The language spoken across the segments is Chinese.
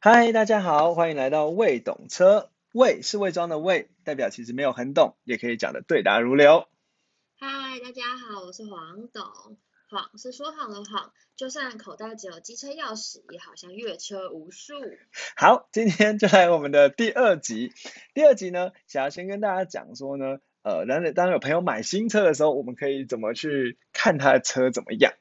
嗨，大家好，欢迎来到未懂车。未是伪装的未，代表其实没有很懂，也可以讲的对答如流。嗨，大家好，我是黄董。谎是说谎的谎，就算口袋只有机车钥匙，也好像越车无数。好，今天就来我们的第二集。第二集呢，想要先跟大家讲说呢，呃，当当有朋友买新车的时候，我们可以怎么去看他的车怎么样？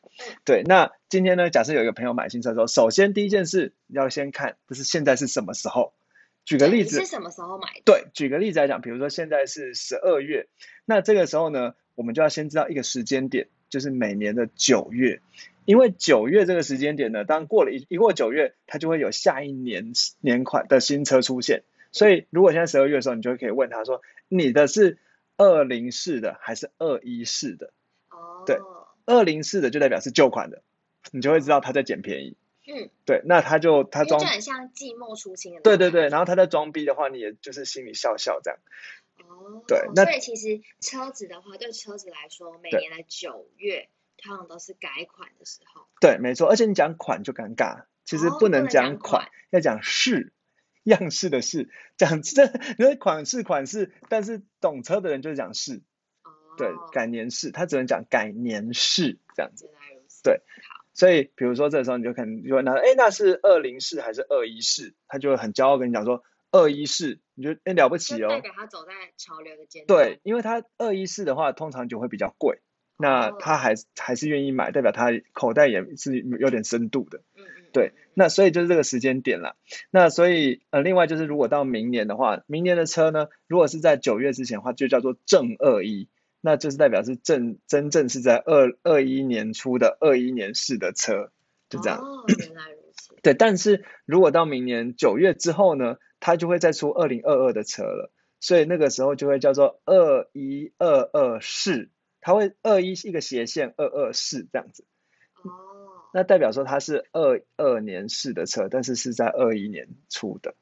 对，那今天呢，假设有一个朋友买新车的时候，首先第一件事要先看，就是现在是什么时候。举个例子，是什么时候买的？对，举个例子来讲，比如说现在是十二月，那这个时候呢，我们就要先知道一个时间点。就是每年的九月，因为九月这个时间点呢，当过了一一过九月，它就会有下一年年款的新车出现。所以如果现在十二月的时候，你就可以问他说，你的是二零式的还是二一式的？哦，对，二零式的就代表是旧款的，你就会知道他在捡便宜。嗯，对，那他就他装就很像寂寞出清的。对对对，然后他在装逼的话，你也就是心里笑笑这样。哦，对，那所以其实车子的话，对车子来说，每年的九月通常都是改款的时候。对，没错，而且你讲款就尴尬，其实不能讲款，要讲式，样式的 式，讲这因为款式款式，但是懂车的人就是讲式，对，改年式，他只能讲改年式这样子。对，所以比如说这时候你就可能就会拿，哎，那是二零式还是二一式？他就会很骄傲跟你讲说。二一式，你觉得哎了不起哦？代表他走在潮流的尖端。对，因为他二一式的话，通常就会比较贵，那他还还是愿意买，代表他口袋也是有点深度的。嗯嗯。对，那所以就是这个时间点了。那所以呃，另外就是如果到明年的话，明年的车呢，如果是在九月之前的话，就叫做正二一，那就是代表是正真正是在二二一年出的二一年式的车，就这样。哦，原来如此。对，但是如果到明年九月之后呢？它就会再出二零二二的车了，所以那个时候就会叫做二一二二四，它会二一一个斜线二二四这样子。哦。那代表说它是二二年式的车，但是是在二一年出的。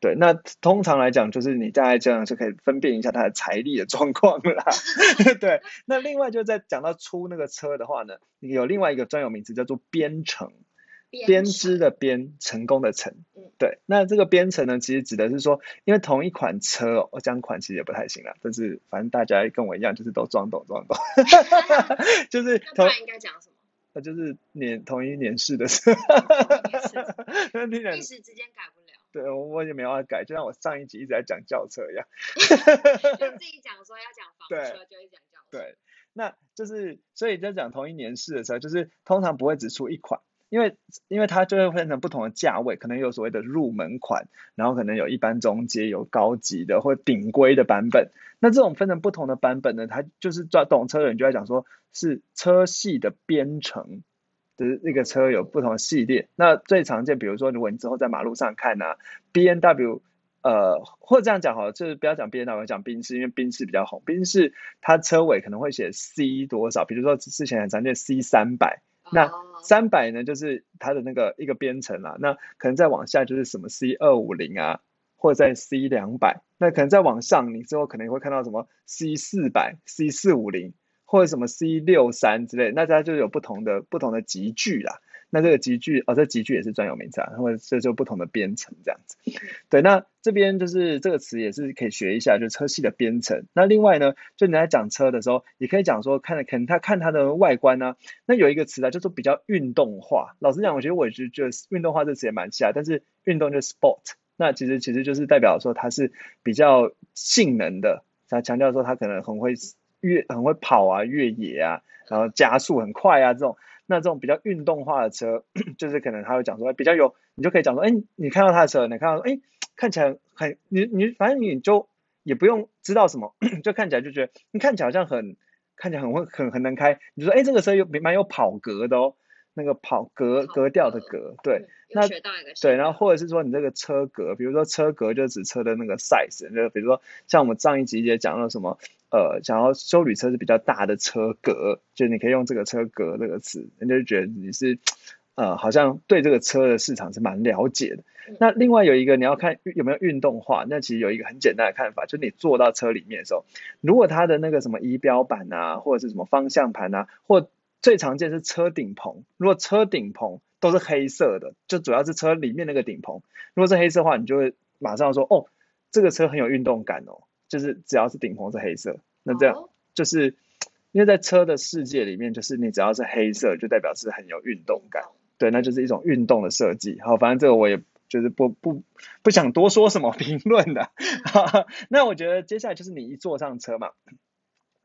对，那通常来讲，就是你大概这样就可以分辨一下它的财力的状况啦。对，那另外就在讲到出那个车的话呢，有另外一个专有名词叫做编程。编织的编，成功的成，对，那这个编程呢，其实指的是说，因为同一款车哦，我讲款其实也不太行了，但是反正大家跟我一样，就是都装懂装懂，就是同应该讲什么？呃，就是年同一年式的车，一时之间改不了。对，我也没办法改，就像我上一集一直在讲轿车一样，就 自己讲说要讲房车，就会讲轿车。对，那就是所以在讲同一年式的时候，就是通常不会只出一款。因为因为它就会分成不同的价位，可能有所谓的入门款，然后可能有一般中阶、有高级的或顶规的版本。那这种分成不同的版本呢，它就是抓懂车的人就在讲说，是车系的编程，就是那个车有不同的系列。那最常见，比如说如果你之后在马路上看啊，B N W，呃，或者这样讲好了，就是不要讲 B N W，讲宾士，因为宾士比较红，宾士它车尾可能会写 C 多少，比如说之前很常见 C 三百。那三百呢，就是它的那个一个编程啦。那可能再往下就是什么 C 二五零啊，或者在 C 两百。那可能再往上，你之后可能会看到什么 C 四百、C 四五零，或者什么 C 六三之类。那它就有不同的不同的集聚啦。那这个集聚哦，这集聚也是专有名词啊，或者这就不同的编程这样子。对，那这边就是这个词也是可以学一下，就车系的编程。那另外呢，就你在讲车的时候，也可以讲说看可能他看它的外观呢，那有一个词啊，叫做比较运动化。老实讲，我觉得我就觉得运动化这词也蛮像，但是运动就 sport，那其实其实就是代表说它是比较性能的，他强调说它可能很会越很会跑啊，越野啊，然后加速很快啊这种。那这种比较运动化的车，就是可能他会讲说比较有，你就可以讲说，哎，你看到他的车，你看到，哎，看起来很，你你反正你就也不用知道什么，就看起来就觉得你看起来好像很，看起来很会很很难开，你说，哎，这个车有蛮有跑格的哦。那个跑格格调的格，对，那对，然后或者是说你这个车格，比如说车格就指车的那个 size，就比如说像我们上一集也讲了什么，呃，想要修旅车是比较大的车格，就你可以用这个车格这个词，人家就觉得你是呃，好像对这个车的市场是蛮了解的。那另外有一个你要看有没有运动化，那其实有一个很简单的看法，就是你坐到车里面的时候，如果它的那个什么仪表板啊，或者是什么方向盘啊，或最常见是车顶棚，如果车顶棚都是黑色的，就主要是车里面那个顶棚。如果是黑色的话，你就会马上说哦，这个车很有运动感哦，就是只要是顶棚是黑色，那这样就是因为在车的世界里面，就是你只要是黑色，就代表是很有运动感。对，那就是一种运动的设计。好，反正这个我也就是不不不想多说什么评论的。那我觉得接下来就是你一坐上车嘛，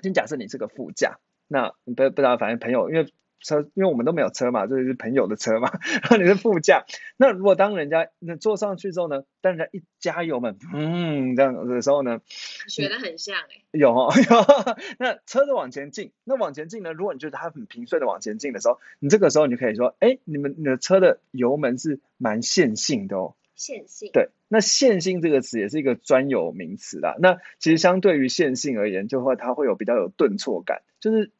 先假设你是个副驾，那不不知道，反正朋友因为。车，因为我们都没有车嘛，这是朋友的车嘛，然后你是副驾，那如果当人家那坐上去之后呢，当人家一加油门，嗯，这样子的时候呢，学的很像哎，有哦 有，那车子往前进，那往前进呢，如果你觉得它很平顺的往前进的时候，你这个时候你就可以说，哎，你们你的车的油门是蛮线性的哦，线性，对，那线性这个词也是一个专有名词啦，那其实相对于线性而言，就会它会有比较有顿挫感，就是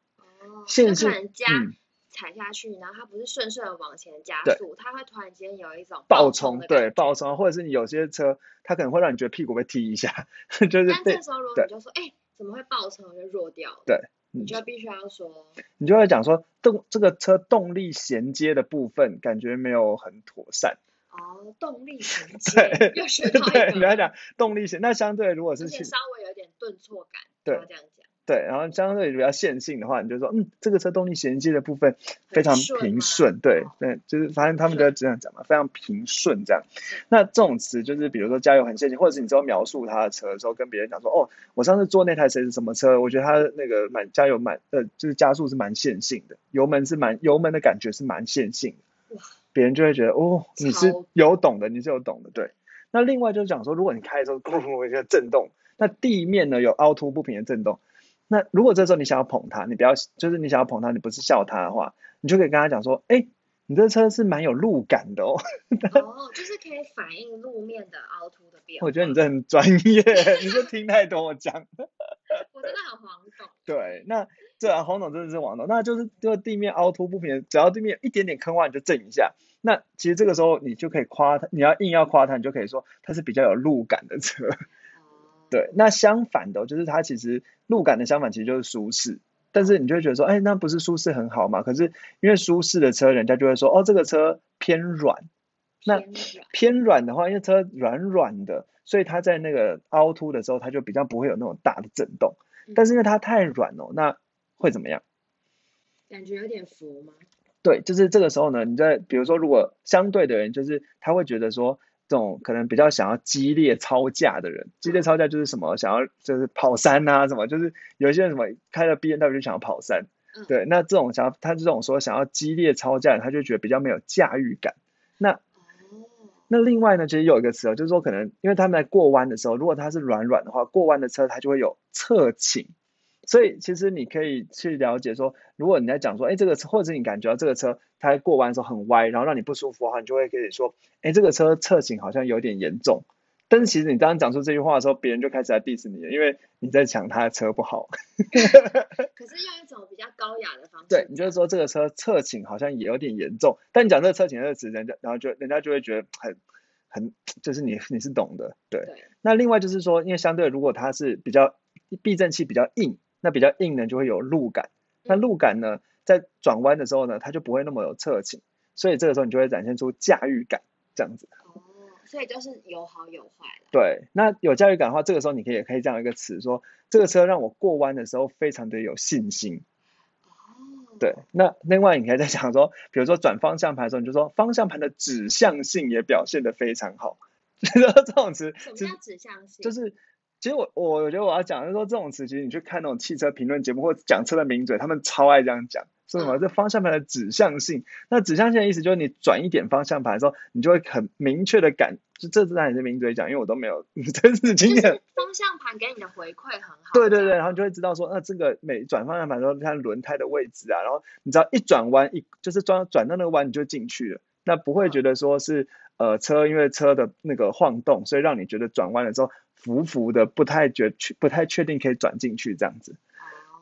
线性，嗯。踩下去，然后它不是顺顺的往前加速，它会突然间有一种爆冲，对爆冲，或者是你有些车，它可能会让你觉得屁股被踢一下，就是。但这时候如果你就说，哎，怎么会爆冲？就弱掉了。对，你就必须要说，你就会讲说动这个车动力衔接的部分感觉没有很妥善。哦，动力 衔接，又学到一个。你要讲动力衔，那相对如果是稍微有点顿挫感，对，这样讲。对，然后相对比较线性的话，你就说，嗯，这个车动力衔接的部分非常平顺，对对，就是反正他们都这样讲嘛，非常平顺这样。那这种词就是比如说加油很线性，或者是你之后描述他的车的时候，跟别人讲说，哦，我上次坐那台车是什么车？我觉得他那个满加油满呃，就是加速是蛮线性的，油门是蛮油门的感觉是蛮线性的。别人就会觉得，哦，你是有懂的，你是有懂的，对。那另外就是讲说，如果你开的时候咕咕一下震动，那地面呢有凹凸不平的震动。那如果这时候你想要捧他，你不要就是你想要捧他，你不是笑他的话，你就可以跟他讲说，哎，你这车是蛮有路感的哦。哦，就是可以反映路面的凹凸的变化。我觉得你这很专业，你就听太多我讲。我真的很黄总。对，那这黄总真的是黄总，那就是这个地面凹凸不平，只要地面一点点坑洼你就震一下。那其实这个时候你就可以夸他，你要硬要夸他，你就可以说它是比较有路感的车。对，那相反的，就是它其实路感的相反其实就是舒适，但是你就会觉得说，哎，那不是舒适很好吗？可是因为舒适的车，人家就会说，哦，这个车偏软。那偏软的话，因为车软软的，所以它在那个凹凸的时候，它就比较不会有那种大的震动。但是因为它太软哦，那会怎么样？感觉有点浮吗？对，就是这个时候呢，你在比如说，如果相对的人，就是他会觉得说。这种可能比较想要激烈超驾的人，激烈超驾就是什么想要就是跑山呐，什么就是有些人什么开了 B N W 就想要跑山，对，那这种想要他这种说想要激烈超驾，他就觉得比较没有驾驭感。那那另外呢，其实有一个词哦，就是说可能因为他们在过弯的时候，如果它是软软的话，过弯的车它就会有侧倾。所以其实你可以去了解说，如果你在讲说，哎，这个车或者你感觉到这个车它过弯的时候很歪，然后让你不舒服的话，你就会可以说，哎，这个车侧倾好像有点严重。但是其实你刚刚讲出这句话的时候，别人就开始在 diss 你了，因为你在抢他的车不好。可是用一种比较高雅的方式。对，你就是说这个车侧倾好像也有点严重，但你讲这个侧倾这个词，人家然后就人家就会觉得很很，就是你你是懂的，对。那另外就是说，因为相对如果它是比较避震器比较硬。那比较硬呢，就会有路感。那路感呢，在转弯的时候呢，它就不会那么有侧倾，所以这个时候你就会展现出驾驭感，这样子。哦，所以就是有好有坏对，那有驾驭感的话，这个时候你可以也可以这样一个词说，这个车让我过弯的时候非常的有信心。哦。对，那另外你可以再讲说，比如说转方向盘的时候，你就说方向盘的指向性也表现的非常好。这种词。什么叫指向性？就是。其实我我我觉得我要讲就是说这种词，其实你去看那种汽车评论节目或讲车的名嘴，他们超爱这样讲，说什么这方向盘的指向性。那指向性的意思就是你转一点方向盘的时候，你就会很明确的感，就这是让你是名嘴讲，因为我都没有 真实经验。方向盘给你的回馈很好。对对对，然后就会知道说，那这个每转方向盘的时候，看轮胎的位置啊，然后你知道一转弯一就是转转到那个弯你就进去了，那不会觉得说是呃车因为车的那个晃动，所以让你觉得转弯的时候。浮浮的，不太觉不太确定可以转进去这样子，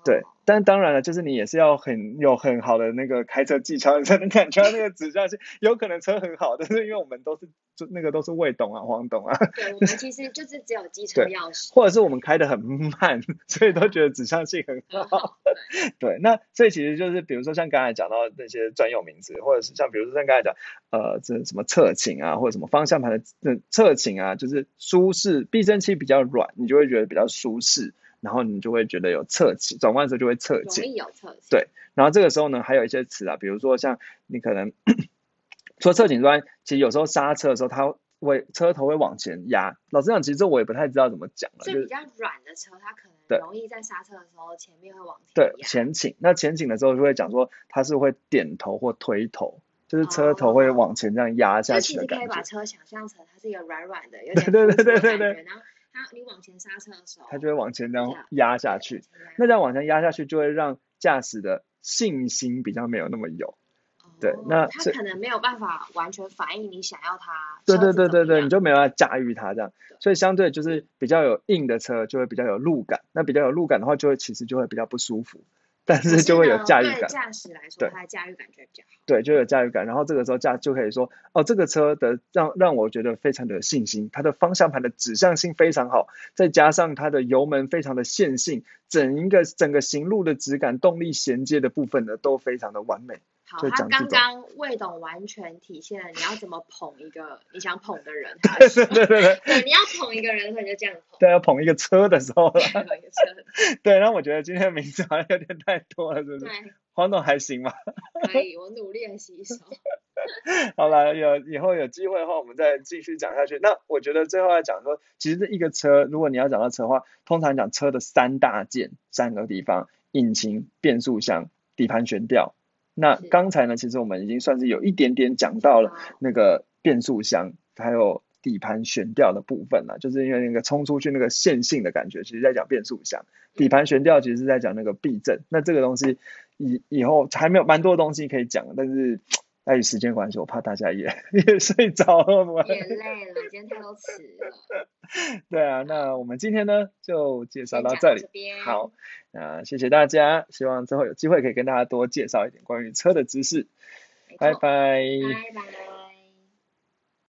对，但当然了，就是你也是要很有很好的那个开车技巧，你才能感觉到那个指向性。有可能车很好，但是因为我们都是就那个都是魏董啊、黄董啊，对，我们其实就是只有机车对钥匙，或者是我们开的很慢，所以都觉得指向性很好。对对，那所以其实就是比如说像刚才讲到那些专有名词，或者是像比如说像刚才讲呃这什么侧倾啊，或者什么方向盘的这侧倾啊，就是舒适，避震器比较软，你就会觉得比较舒适，然后你就会觉得有侧倾，转弯的时候就会侧容倾。易有侧倾。对然后这个时候呢，还有一些词啊，比如说像你可能 除了侧倾之外，其实有时候刹车的时候，它会车头会往前压。老实讲，其实我也不太知道怎么讲了，就是所以比较软的车，它可能容易在刹车的时候前面会往前对。前倾。那前倾的时候就会讲说它是会点头或推头，就是车头会哦往前这样压下去的感觉实可以把。车想象成它是一个软软的，有对点对对对对浮浮的感觉对然后它你往前刹车的时候，它就会往前这样压下去。那这样往前压下去，就会让驾驶的信心比较没有那么有。对哦那这它可能没有办法完全反映你想要它对对对对对，你就没办法驾驭它这样，所以相对就是比较有硬的车就会比较有路感，那比较有路感的话，就会其实就会比较不舒服，但是就会有驾驭感，驾驶来说，它的驾驭感觉比较好。对，就有驾驭感，然后这个时候驾就可以说，哦，这个车的让让我觉得非常的有信心，它的方向盘的指向性非常好，再加上它的油门非常的线性，整一个整个行路的质感、动力衔接的部分呢都非常的完美。好，就他刚刚魏董完全体现了你要怎么捧一个你想捧的人。他的时候对对对对，你要捧一个人的时候你就这样捧。对，要捧一个车的时候了，捧一个车。对，然后我觉得今天的名字好像有点太多了，是不是？对，黄董还行吗？可以，我努力的吸收。好了，有以后有机会的话，我们再继续讲下去。那我觉得最后要讲说，其实这一个车，如果你要讲到车的话，通常讲车的三大件三个地方：引擎、变速箱、底盘悬吊。那是刚才呢，其实我们已经算是有一点点讲到了那个变速箱，还有底盘悬吊的部分了，就是因为那个冲出去那个线性的感觉，其实在讲变速箱。底盘悬吊其实是在讲那个避震。那这个东西以以后还没有蛮多东西可以讲，但是碍于时间关系，我怕大家也 也睡着了。我也累了，今天太多词了。对啊，那我们今天呢就介绍到这里。边。好，那谢谢大家，希望之后有机会可以跟大家多介绍一点关于车的知识。拜拜。拜拜。